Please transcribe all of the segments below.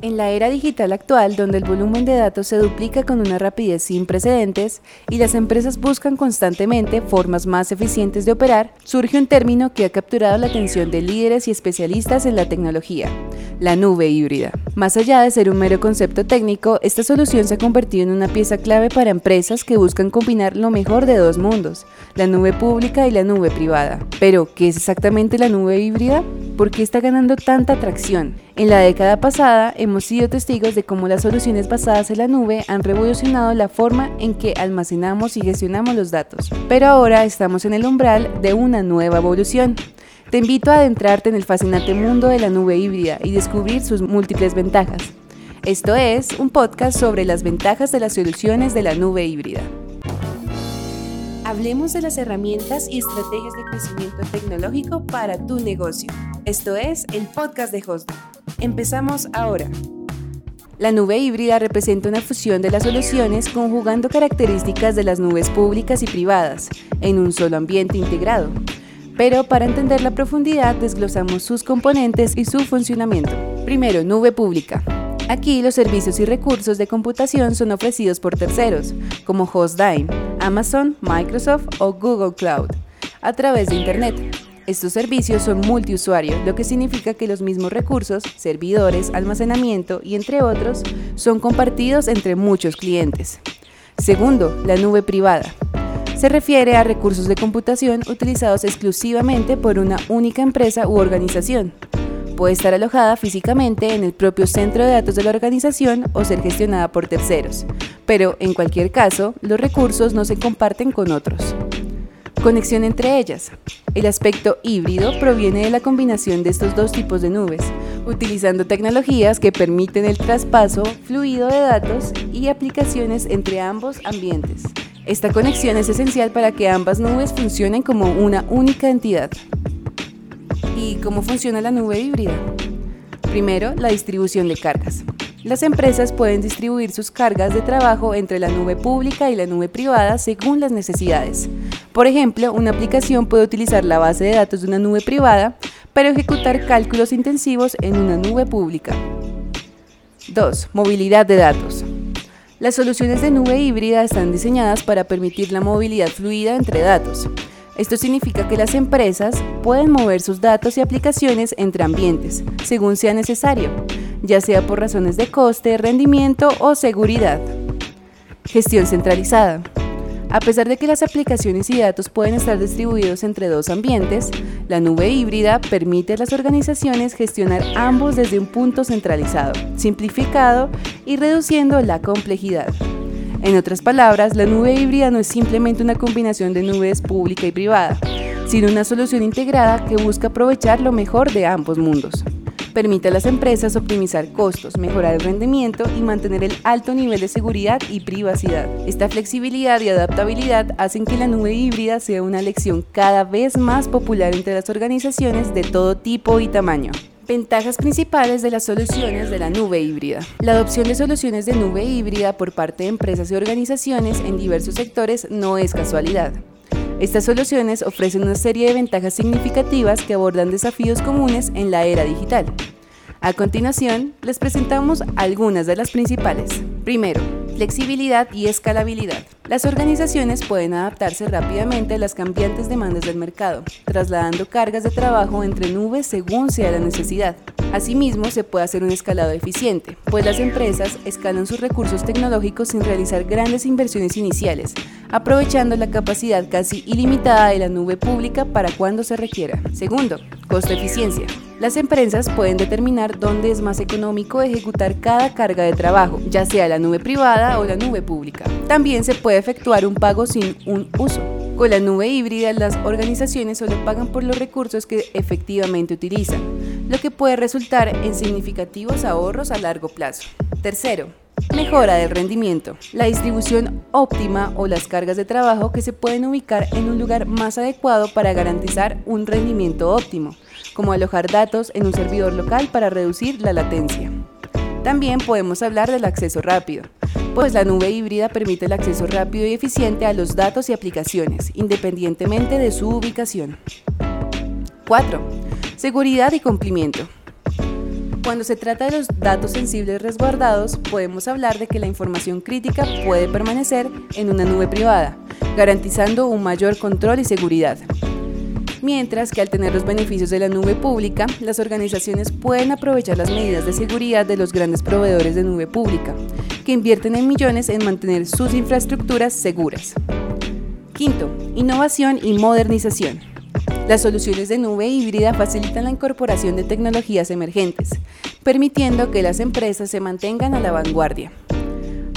En la era digital actual, donde el volumen de datos se duplica con una rapidez sin precedentes y las empresas buscan constantemente formas más eficientes de operar, surge un término que ha capturado la atención de líderes y especialistas en la tecnología, la nube híbrida. Más allá de ser un mero concepto técnico, esta solución se ha convertido en una pieza clave para empresas que buscan combinar lo mejor de dos mundos, la nube pública y la nube privada. Pero, ¿qué es exactamente la nube híbrida? ¿Por qué está ganando tanta atracción? En la década pasada hemos sido testigos de cómo las soluciones basadas en la nube han revolucionado la forma en que almacenamos y gestionamos los datos. Pero ahora estamos en el umbral de una nueva evolución. Te invito a adentrarte en el fascinante mundo de la nube híbrida y descubrir sus múltiples ventajas. Esto es un podcast sobre las ventajas de las soluciones de la nube híbrida. Hablemos de las herramientas y estrategias de crecimiento tecnológico para tu negocio. Esto es el podcast de Hostdog. Empezamos ahora. La nube híbrida representa una fusión de las soluciones conjugando características de las nubes públicas y privadas en un solo ambiente integrado. Pero para entender la profundidad desglosamos sus componentes y su funcionamiento. Primero, nube pública. Aquí los servicios y recursos de computación son ofrecidos por terceros, como Hostdime, Amazon, Microsoft o Google Cloud, a través de Internet. Estos servicios son multiusuario, lo que significa que los mismos recursos, servidores, almacenamiento y entre otros, son compartidos entre muchos clientes. Segundo, la nube privada. Se refiere a recursos de computación utilizados exclusivamente por una única empresa u organización. Puede estar alojada físicamente en el propio centro de datos de la organización o ser gestionada por terceros, pero en cualquier caso, los recursos no se comparten con otros. Conexión entre ellas. El aspecto híbrido proviene de la combinación de estos dos tipos de nubes, utilizando tecnologías que permiten el traspaso fluido de datos y aplicaciones entre ambos ambientes. Esta conexión es esencial para que ambas nubes funcionen como una única entidad. ¿Y cómo funciona la nube híbrida? Primero, la distribución de cargas. Las empresas pueden distribuir sus cargas de trabajo entre la nube pública y la nube privada según las necesidades. Por ejemplo, una aplicación puede utilizar la base de datos de una nube privada, pero ejecutar cálculos intensivos en una nube pública. 2. Movilidad de datos. Las soluciones de nube híbrida están diseñadas para permitir la movilidad fluida entre datos. Esto significa que las empresas pueden mover sus datos y aplicaciones entre ambientes, según sea necesario, ya sea por razones de coste, rendimiento o seguridad. Gestión centralizada. A pesar de que las aplicaciones y datos pueden estar distribuidos entre dos ambientes, la nube híbrida permite a las organizaciones gestionar ambos desde un punto centralizado, simplificado y reduciendo la complejidad. En otras palabras, la nube híbrida no es simplemente una combinación de nubes pública y privada, sino una solución integrada que busca aprovechar lo mejor de ambos mundos permite a las empresas optimizar costos, mejorar el rendimiento y mantener el alto nivel de seguridad y privacidad. Esta flexibilidad y adaptabilidad hacen que la nube híbrida sea una elección cada vez más popular entre las organizaciones de todo tipo y tamaño. Ventajas principales de las soluciones de la nube híbrida. La adopción de soluciones de nube híbrida por parte de empresas y organizaciones en diversos sectores no es casualidad. Estas soluciones ofrecen una serie de ventajas significativas que abordan desafíos comunes en la era digital. A continuación, les presentamos algunas de las principales. Primero, flexibilidad y escalabilidad. Las organizaciones pueden adaptarse rápidamente a las cambiantes demandas del mercado, trasladando cargas de trabajo entre nubes según sea la necesidad. Asimismo, se puede hacer un escalado eficiente, pues las empresas escalan sus recursos tecnológicos sin realizar grandes inversiones iniciales, aprovechando la capacidad casi ilimitada de la nube pública para cuando se requiera. Segundo, costo-eficiencia. Las empresas pueden determinar dónde es más económico ejecutar cada carga de trabajo, ya sea la nube privada o la nube pública. También se puede efectuar un pago sin un uso. Con la nube híbrida, las organizaciones solo pagan por los recursos que efectivamente utilizan, lo que puede resultar en significativos ahorros a largo plazo. Tercero, Mejora del rendimiento. La distribución óptima o las cargas de trabajo que se pueden ubicar en un lugar más adecuado para garantizar un rendimiento óptimo, como alojar datos en un servidor local para reducir la latencia. También podemos hablar del acceso rápido, pues la nube híbrida permite el acceso rápido y eficiente a los datos y aplicaciones, independientemente de su ubicación. 4. Seguridad y cumplimiento. Cuando se trata de los datos sensibles resguardados, podemos hablar de que la información crítica puede permanecer en una nube privada, garantizando un mayor control y seguridad. Mientras que al tener los beneficios de la nube pública, las organizaciones pueden aprovechar las medidas de seguridad de los grandes proveedores de nube pública, que invierten en millones en mantener sus infraestructuras seguras. Quinto, innovación y modernización. Las soluciones de nube híbrida facilitan la incorporación de tecnologías emergentes, permitiendo que las empresas se mantengan a la vanguardia.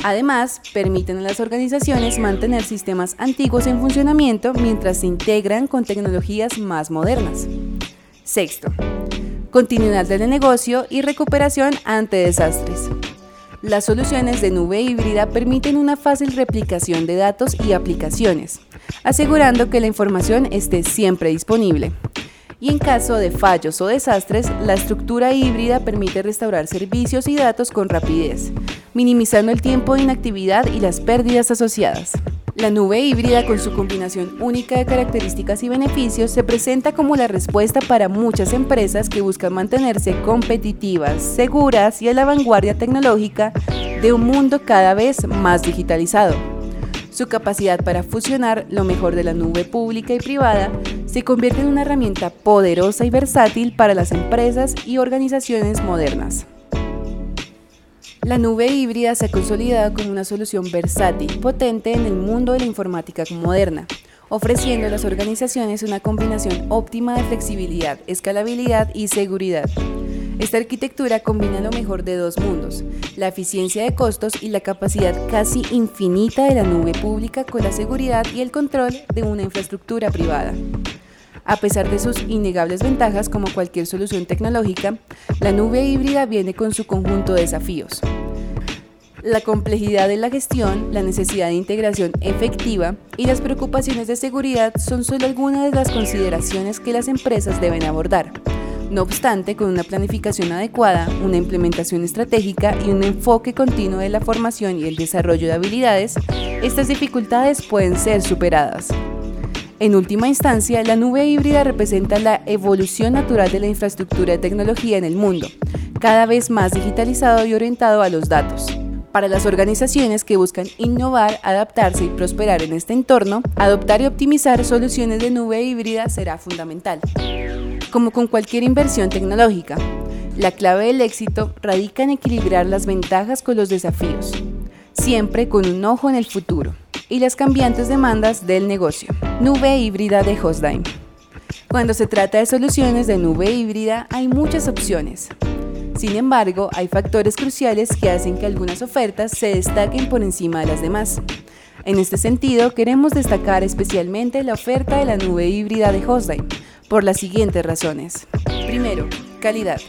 Además, permiten a las organizaciones mantener sistemas antiguos en funcionamiento mientras se integran con tecnologías más modernas. Sexto, continuidad del negocio y recuperación ante desastres. Las soluciones de nube híbrida permiten una fácil replicación de datos y aplicaciones, asegurando que la información esté siempre disponible. Y en caso de fallos o desastres, la estructura híbrida permite restaurar servicios y datos con rapidez, minimizando el tiempo de inactividad y las pérdidas asociadas. La nube híbrida, con su combinación única de características y beneficios, se presenta como la respuesta para muchas empresas que buscan mantenerse competitivas, seguras y a la vanguardia tecnológica de un mundo cada vez más digitalizado. Su capacidad para fusionar lo mejor de la nube pública y privada se convierte en una herramienta poderosa y versátil para las empresas y organizaciones modernas. La nube híbrida se ha consolidado como una solución versátil, potente en el mundo de la informática moderna, ofreciendo a las organizaciones una combinación óptima de flexibilidad, escalabilidad y seguridad. Esta arquitectura combina lo mejor de dos mundos, la eficiencia de costos y la capacidad casi infinita de la nube pública con la seguridad y el control de una infraestructura privada. A pesar de sus innegables ventajas como cualquier solución tecnológica, la nube híbrida viene con su conjunto de desafíos. La complejidad de la gestión, la necesidad de integración efectiva y las preocupaciones de seguridad son solo algunas de las consideraciones que las empresas deben abordar. No obstante, con una planificación adecuada, una implementación estratégica y un enfoque continuo de la formación y el desarrollo de habilidades, estas dificultades pueden ser superadas. En última instancia, la nube híbrida representa la evolución natural de la infraestructura de tecnología en el mundo, cada vez más digitalizado y orientado a los datos. Para las organizaciones que buscan innovar, adaptarse y prosperar en este entorno, adoptar y optimizar soluciones de nube híbrida será fundamental. Como con cualquier inversión tecnológica, la clave del éxito radica en equilibrar las ventajas con los desafíos, siempre con un ojo en el futuro y las cambiantes demandas del negocio. Nube híbrida de Hostdime. Cuando se trata de soluciones de nube híbrida hay muchas opciones. Sin embargo, hay factores cruciales que hacen que algunas ofertas se destaquen por encima de las demás. En este sentido, queremos destacar especialmente la oferta de la nube híbrida de Hostdime, por las siguientes razones. Primero, calidad.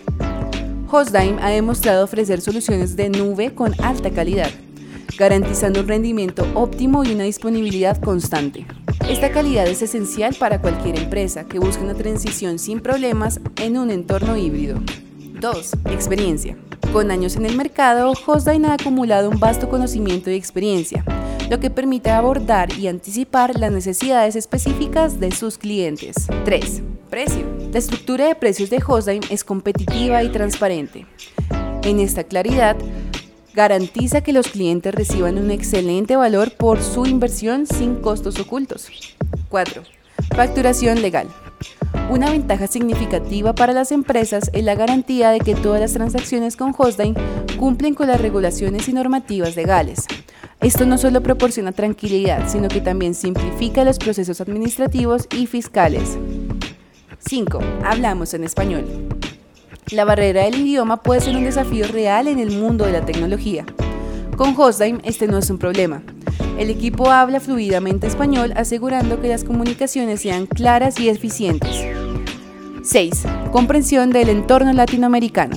Hostdime ha demostrado ofrecer soluciones de nube con alta calidad garantizando un rendimiento óptimo y una disponibilidad constante. Esta calidad es esencial para cualquier empresa que busque una transición sin problemas en un entorno híbrido. 2. Experiencia. Con años en el mercado, Hostdine ha acumulado un vasto conocimiento y experiencia, lo que permite abordar y anticipar las necesidades específicas de sus clientes. 3. Precio. La estructura de precios de Hostdine es competitiva y transparente. En esta claridad, garantiza que los clientes reciban un excelente valor por su inversión sin costos ocultos. 4. Facturación legal. Una ventaja significativa para las empresas es la garantía de que todas las transacciones con Hostdine cumplen con las regulaciones y normativas legales. Esto no solo proporciona tranquilidad, sino que también simplifica los procesos administrativos y fiscales. 5. Hablamos en español. La barrera del idioma puede ser un desafío real en el mundo de la tecnología. Con Hostdime este no es un problema. El equipo habla fluidamente español asegurando que las comunicaciones sean claras y eficientes. 6. Comprensión del entorno latinoamericano.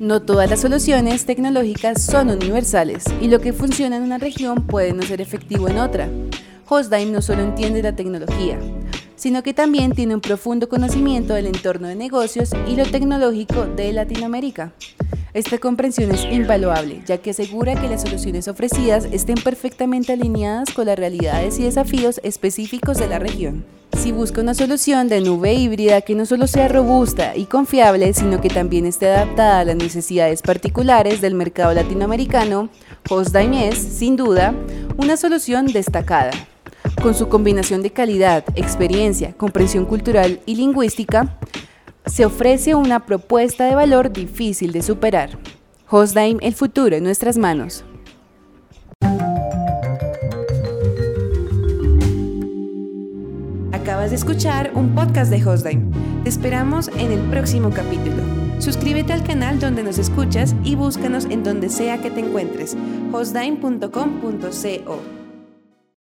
No todas las soluciones tecnológicas son universales y lo que funciona en una región puede no ser efectivo en otra. Hostdime no solo entiende la tecnología, sino que también tiene un profundo conocimiento del entorno de negocios y lo tecnológico de Latinoamérica. Esta comprensión es invaluable, ya que asegura que las soluciones ofrecidas estén perfectamente alineadas con las realidades y desafíos específicos de la región. Si busca una solución de nube híbrida que no solo sea robusta y confiable, sino que también esté adaptada a las necesidades particulares del mercado latinoamericano, HostDime es, sin duda, una solución destacada. Con su combinación de calidad, experiencia, comprensión cultural y lingüística, se ofrece una propuesta de valor difícil de superar. HostDime, el futuro en nuestras manos. Acabas de escuchar un podcast de Hostdime. Te esperamos en el próximo capítulo. Suscríbete al canal donde nos escuchas y búscanos en donde sea que te encuentres, hostdime.com.co.